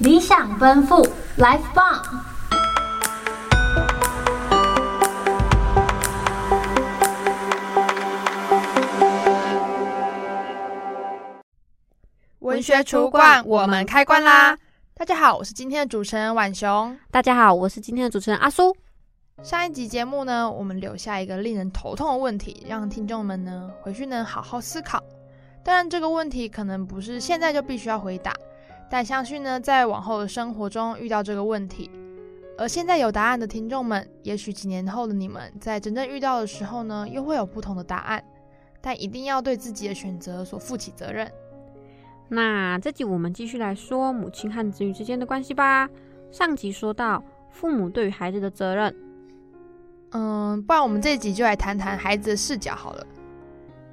理想奔赴，Life 棒！文学储物罐，我们开罐啦！大家好，我是今天的主持人婉雄。大家好，我是今天的主持人阿苏。上一集节目呢，我们留下一个令人头痛的问题，让听众们呢回去能好好思考。当然，这个问题可能不是现在就必须要回答。但相信呢，在往后的生活中遇到这个问题，而现在有答案的听众们，也许几年后的你们在真正遇到的时候呢，又会有不同的答案。但一定要对自己的选择所负起责任。那这集我们继续来说母亲和子女之间的关系吧。上集说到父母对于孩子的责任，嗯，不然我们这集就来谈谈孩子的视角好了。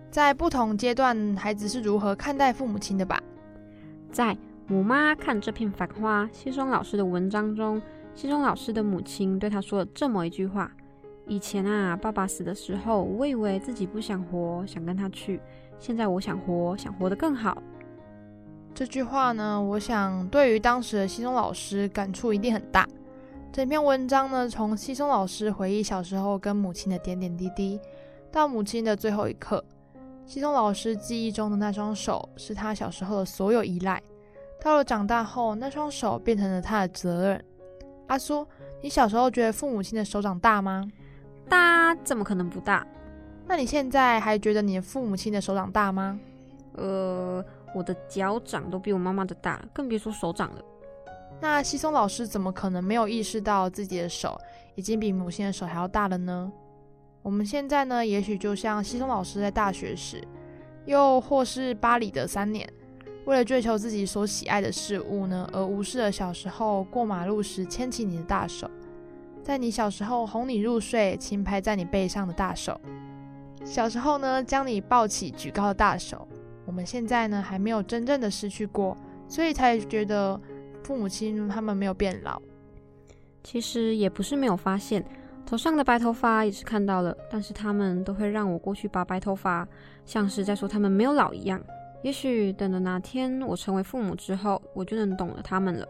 在不同阶段，孩子是如何看待父母亲的吧？在。母妈看这片繁花，西松老师的文章中，西松老师的母亲对他说了这么一句话：“以前啊，爸爸死的时候，我以为自己不想活，想跟他去。现在我想活，想活得更好。”这句话呢，我想对于当时的西松老师感触一定很大。整篇文章呢，从西松老师回忆小时候跟母亲的点点滴滴，到母亲的最后一刻，西松老师记忆中的那双手，是他小时候的所有依赖。到了长大后，那双手变成了他的责任。阿苏，你小时候觉得父母亲的手掌大吗？大，怎么可能不大？那你现在还觉得你的父母亲的手掌大吗？呃，我的脚掌都比我妈妈的大，更别说手掌了。那西松老师怎么可能没有意识到自己的手已经比母亲的手还要大了呢？我们现在呢，也许就像西松老师在大学时，又或是巴黎的三年。为了追求自己所喜爱的事物呢，而无视了小时候过马路时牵起你的大手，在你小时候哄你入睡、轻拍在你背上的大手，小时候呢将你抱起举高的大手，我们现在呢还没有真正的失去过，所以才觉得父母亲他们没有变老。其实也不是没有发现，头上的白头发也是看到了，但是他们都会让我过去拔白头发，像是在说他们没有老一样。也许等到哪天我成为父母之后，我就能懂了他们了。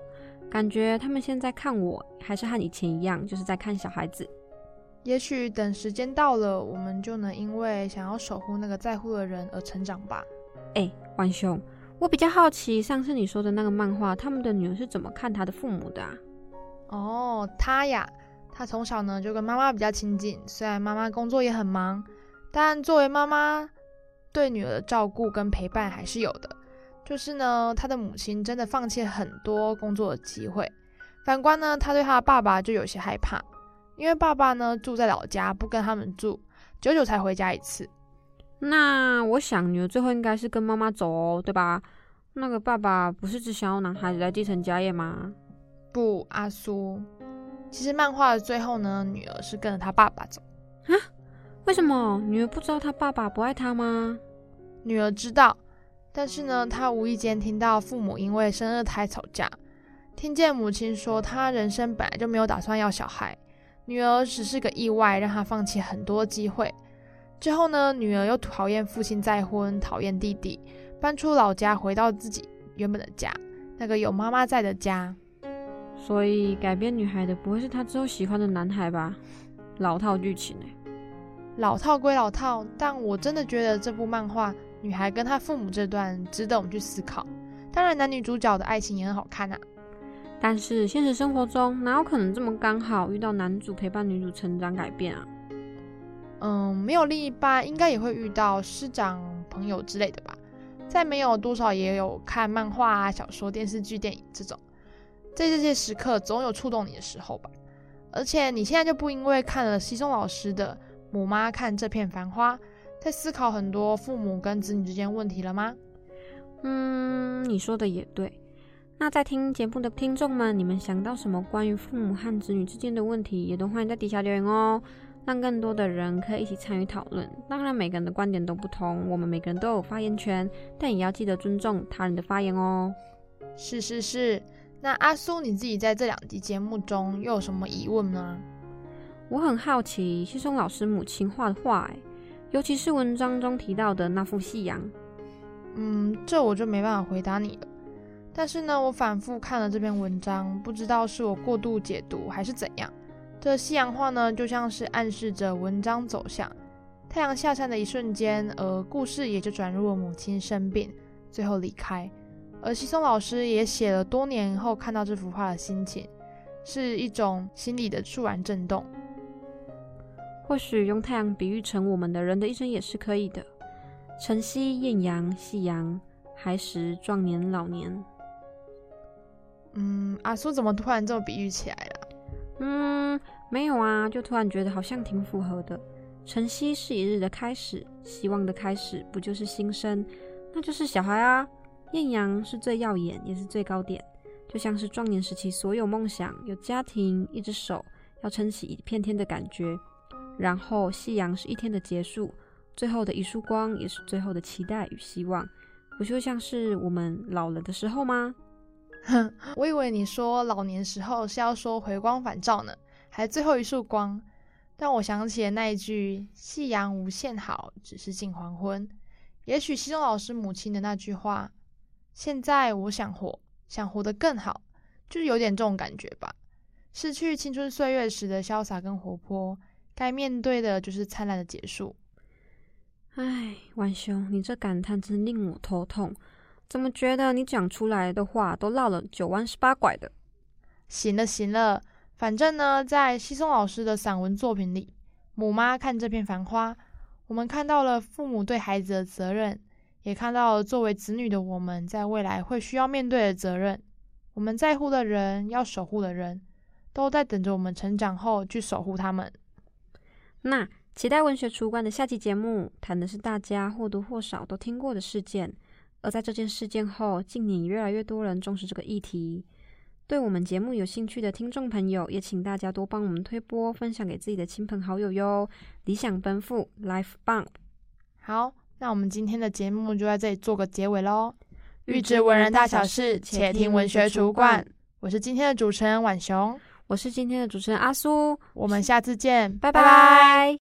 感觉他们现在看我还是和以前一样，就是在看小孩子。也许等时间到了，我们就能因为想要守护那个在乎的人而成长吧。哎，浣熊，我比较好奇，上次你说的那个漫画，他们的女儿是怎么看他的父母的啊？哦，他呀，他从小呢就跟妈妈比较亲近，虽然妈妈工作也很忙，但作为妈妈。对女儿的照顾跟陪伴还是有的，就是呢，他的母亲真的放弃了很多工作的机会。反观呢，他对他的爸爸就有些害怕，因为爸爸呢住在老家，不跟他们住，久久才回家一次。那我想女儿最后应该是跟妈妈走哦，对吧？那个爸爸不是只想要男孩子来继承家业吗？不，阿苏，其实漫画的最后呢，女儿是跟着她爸爸走。啊？为什么？女儿不知道她爸爸不爱她吗？女儿知道，但是呢，她无意间听到父母因为生二胎吵架，听见母亲说她人生本来就没有打算要小孩，女儿只是个意外，让她放弃很多机会。之后呢，女儿又讨厌父亲再婚，讨厌弟弟，搬出老家，回到自己原本的家，那个有妈妈在的家。所以改变女孩的不会是她之后喜欢的男孩吧？老套剧情欸。老套归老套，但我真的觉得这部漫画女孩跟她父母这段值得我们去思考。当然，男女主角的爱情也很好看啊。但是现实生活中哪有可能这么刚好遇到男主陪伴女主成长改变啊？嗯，没有另一半，应该也会遇到师长、朋友之类的吧。再没有多少也有看漫画啊、小说、电视剧、电影这种，在这些时刻总有触动你的时候吧。而且你现在就不因为看了西松老师的。母妈看这片繁花，在思考很多父母跟子女之间问题了吗？嗯，你说的也对。那在听节目的听众们，你们想到什么关于父母和子女之间的问题，也都欢迎在底下留言哦，让更多的人可以一起参与讨论。当然，每个人的观点都不同，我们每个人都有发言权，但也要记得尊重他人的发言哦。是是是。那阿苏，你自己在这两集节目中又有什么疑问吗？我很好奇西松老师母亲画的画，哎，尤其是文章中提到的那幅夕阳。嗯，这我就没办法回答你了。但是呢，我反复看了这篇文章，不知道是我过度解读还是怎样。这夕阳画呢，就像是暗示着文章走向。太阳下山的一瞬间，而故事也就转入了母亲生病，最后离开。而西松老师也写了多年后看到这幅画的心情，是一种心理的猝然震动。或许用太阳比喻成我们的人的一生也是可以的：晨曦、艳阳、夕阳、孩时、壮年、老年。嗯，阿叔怎么突然这么比喻起来了？嗯，没有啊，就突然觉得好像挺符合的。晨曦是一日的开始，希望的开始，不就是新生？那就是小孩啊。艳阳是最耀眼，也是最高点，就像是壮年时期所有梦想、有家庭、一只手要撑起一片天的感觉。然后夕阳是一天的结束，最后的一束光，也是最后的期待与希望。不就像是我们老了的时候吗？哼，我以为你说老年时候是要说回光返照呢，还最后一束光。但我想起了那一句“夕阳无限好，只是近黄昏”。也许西中老师母亲的那句话：“现在我想活，想活得更好”，就是有点这种感觉吧。失去青春岁月时的潇洒跟活泼，该面对的就是灿烂的结束。唉，晚兄，你这感叹真令我头痛。怎么觉得你讲出来的话都绕了九弯十八拐的？行了行了，反正呢，在西松老师的散文作品里，《母妈看这片繁花》，我们看到了父母对孩子的责任，也看到了作为子女的我们在未来会需要面对的责任。我们在乎的人，要守护的人，都在等着我们成长后去守护他们。那期待文学储物罐的下期节目，谈的是大家或多或少都听过的事件。而在这件事件后，近年越来越多人重视这个议题。对我们节目有兴趣的听众朋友，也请大家多帮我们推播、分享给自己的亲朋好友哟。理想奔赴，Life Bump。好，那我们今天的节目就在这里做个结尾喽。欲知文人大小事，且听文学储物罐。我是今天的主持人婉雄，我是今天的主持人阿苏。我们下次见拜拜